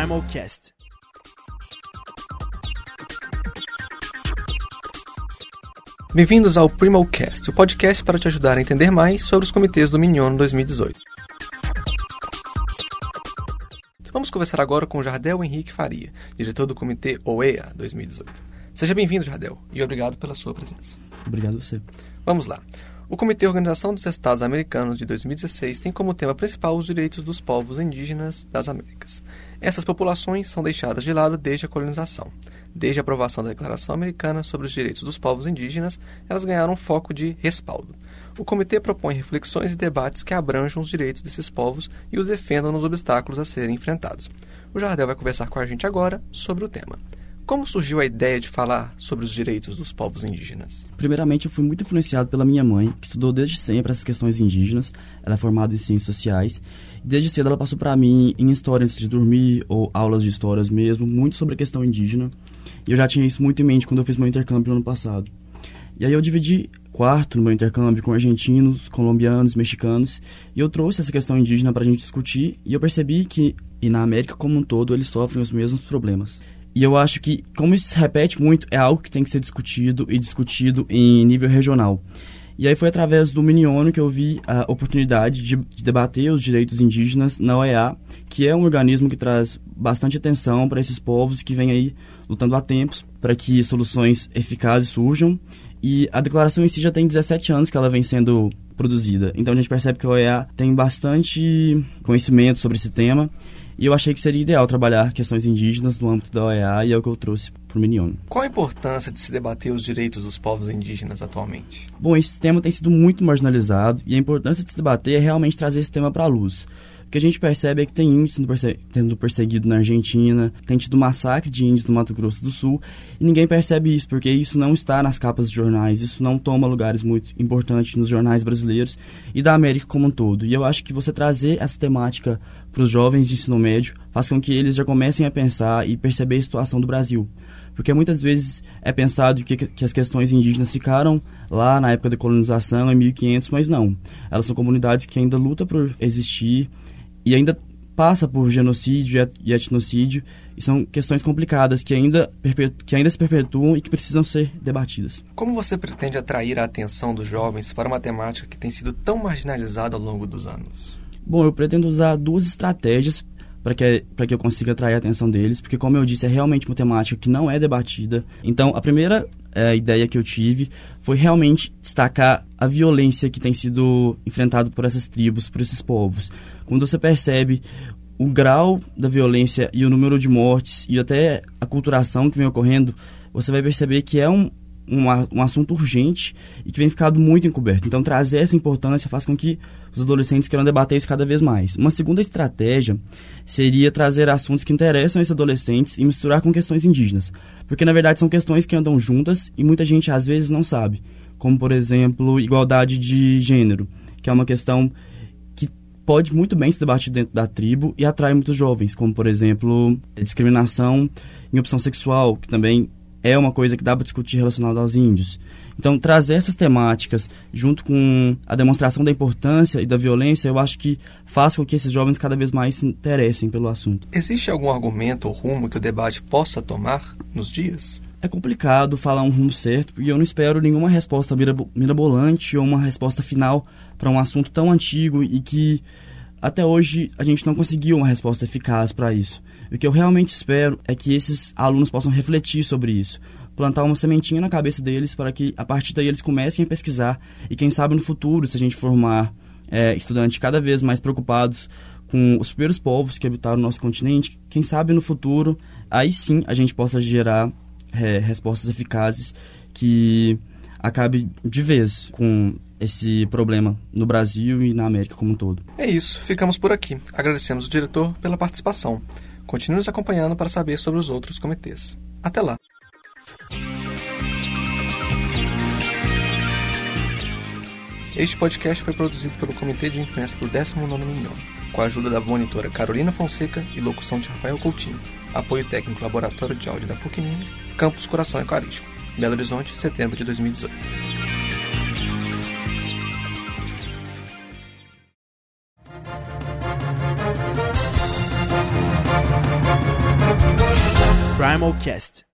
Primalcast. Bem-vindos ao Primalcast, o podcast para te ajudar a entender mais sobre os comitês do Miniono 2018. Vamos conversar agora com Jardel Henrique Faria, diretor do Comitê OEA 2018. Seja bem-vindo, Jardel, e obrigado pela sua presença. Obrigado a você. Vamos lá. O Comitê Organização dos Estados Americanos de 2016 tem como tema principal os direitos dos povos indígenas das Américas. Essas populações são deixadas de lado desde a colonização. Desde a aprovação da Declaração Americana sobre os Direitos dos Povos Indígenas, elas ganharam foco de respaldo. O comitê propõe reflexões e debates que abranjam os direitos desses povos e os defendam nos obstáculos a serem enfrentados. O Jardel vai conversar com a gente agora sobre o tema. Como surgiu a ideia de falar sobre os direitos dos povos indígenas? Primeiramente, eu fui muito influenciado pela minha mãe, que estudou desde sempre essas questões indígenas. Ela é formada em ciências sociais. Desde cedo ela passou para mim em história antes de dormir, ou aulas de histórias mesmo, muito sobre a questão indígena. E eu já tinha isso muito em mente quando eu fiz meu intercâmbio no ano passado. E aí eu dividi quarto no meu intercâmbio com argentinos, colombianos, mexicanos, e eu trouxe essa questão indígena para a gente discutir, e eu percebi que, e na América como um todo, eles sofrem os mesmos problemas. E eu acho que, como isso se repete muito, é algo que tem que ser discutido e discutido em nível regional. E aí foi através do Miniono que eu vi a oportunidade de, de, debater os direitos indígenas na OEA, que é um organismo que traz bastante atenção para esses povos que vêm aí lutando há tempos para que soluções eficazes surjam. E a declaração em si já tem 17 anos que ela vem sendo produzida. Então a gente percebe que a OEA tem bastante conhecimento sobre esse tema e eu achei que seria ideal trabalhar questões indígenas no âmbito da OEA e é o que eu trouxe para o Minion. Qual a importância de se debater os direitos dos povos indígenas atualmente? Bom, esse tema tem sido muito marginalizado e a importância de se debater é realmente trazer esse tema para a luz. O que a gente percebe é que tem índios sendo, perse perseguido na Argentina, tem tido massacre de índios no Mato Grosso do Sul, e ninguém percebe isso, porque isso não está nas capas de jornais, isso não toma lugares muito importantes nos jornais brasileiros e da América como um todo. E eu acho que você trazer essa temática para os jovens de ensino médio faz com que eles já comecem a pensar e perceber a situação do Brasil porque muitas vezes é pensado que, que as questões indígenas ficaram lá na época da colonização, em 1500, mas não. Elas são comunidades que ainda lutam por existir e ainda passa por genocídio e etnocídio e são questões complicadas que ainda, que ainda se perpetuam e que precisam ser debatidas. Como você pretende atrair a atenção dos jovens para uma temática que tem sido tão marginalizada ao longo dos anos? Bom, eu pretendo usar duas estratégias para que, que eu consiga atrair a atenção deles, porque, como eu disse, é realmente uma temática que não é debatida. Então, a primeira é, ideia que eu tive foi realmente destacar a violência que tem sido enfrentada por essas tribos, por esses povos. Quando você percebe o grau da violência e o número de mortes e até a culturação que vem ocorrendo, você vai perceber que é um, um, assunto urgente e que vem ficado muito encoberto. Então, trazer essa importância faz com que os adolescentes queiram debater isso cada vez mais. Uma segunda estratégia seria trazer assuntos que interessam esses adolescentes e misturar com questões indígenas. Porque, na verdade, são questões que andam juntas e muita gente, às vezes, não sabe. Como, por exemplo, igualdade de gênero, que é uma questão que pode muito bem se debater dentro da tribo e atrai muitos jovens, como, por exemplo, discriminação em opção sexual, que também é uma coisa que dá para discutir relacionada aos índios. Então, trazer essas temáticas junto com a demonstração da importância e da violência, eu acho que faz com que esses jovens cada vez mais se interessem pelo assunto. Existe algum argumento ou rumo que o debate possa tomar nos dias? É complicado falar um rumo certo e eu não espero nenhuma resposta mirabolante ou uma resposta final para um assunto tão antigo e que até hoje a gente não conseguiu uma resposta eficaz para isso. O que eu realmente espero é que esses alunos possam refletir sobre isso, plantar uma sementinha na cabeça deles para que a partir daí eles comecem a pesquisar e quem sabe no futuro, se a gente formar é, estudantes cada vez mais preocupados com os primeiros povos que habitaram o nosso continente, quem sabe no futuro aí sim a gente possa gerar é, respostas eficazes que acabe de vez com esse problema no Brasil e na América como um todo. É isso, ficamos por aqui. Agradecemos o diretor pela participação. Continue nos acompanhando para saber sobre os outros comitês. Até lá! Este podcast foi produzido pelo Comitê de Imprensa do 19º Milhão, com a ajuda da monitora Carolina Fonseca e locução de Rafael Coutinho. Apoio técnico Laboratório de Áudio da PUC Minas, Campus Coração Eucarístico, Belo Horizonte, setembro de 2018. Primal Cast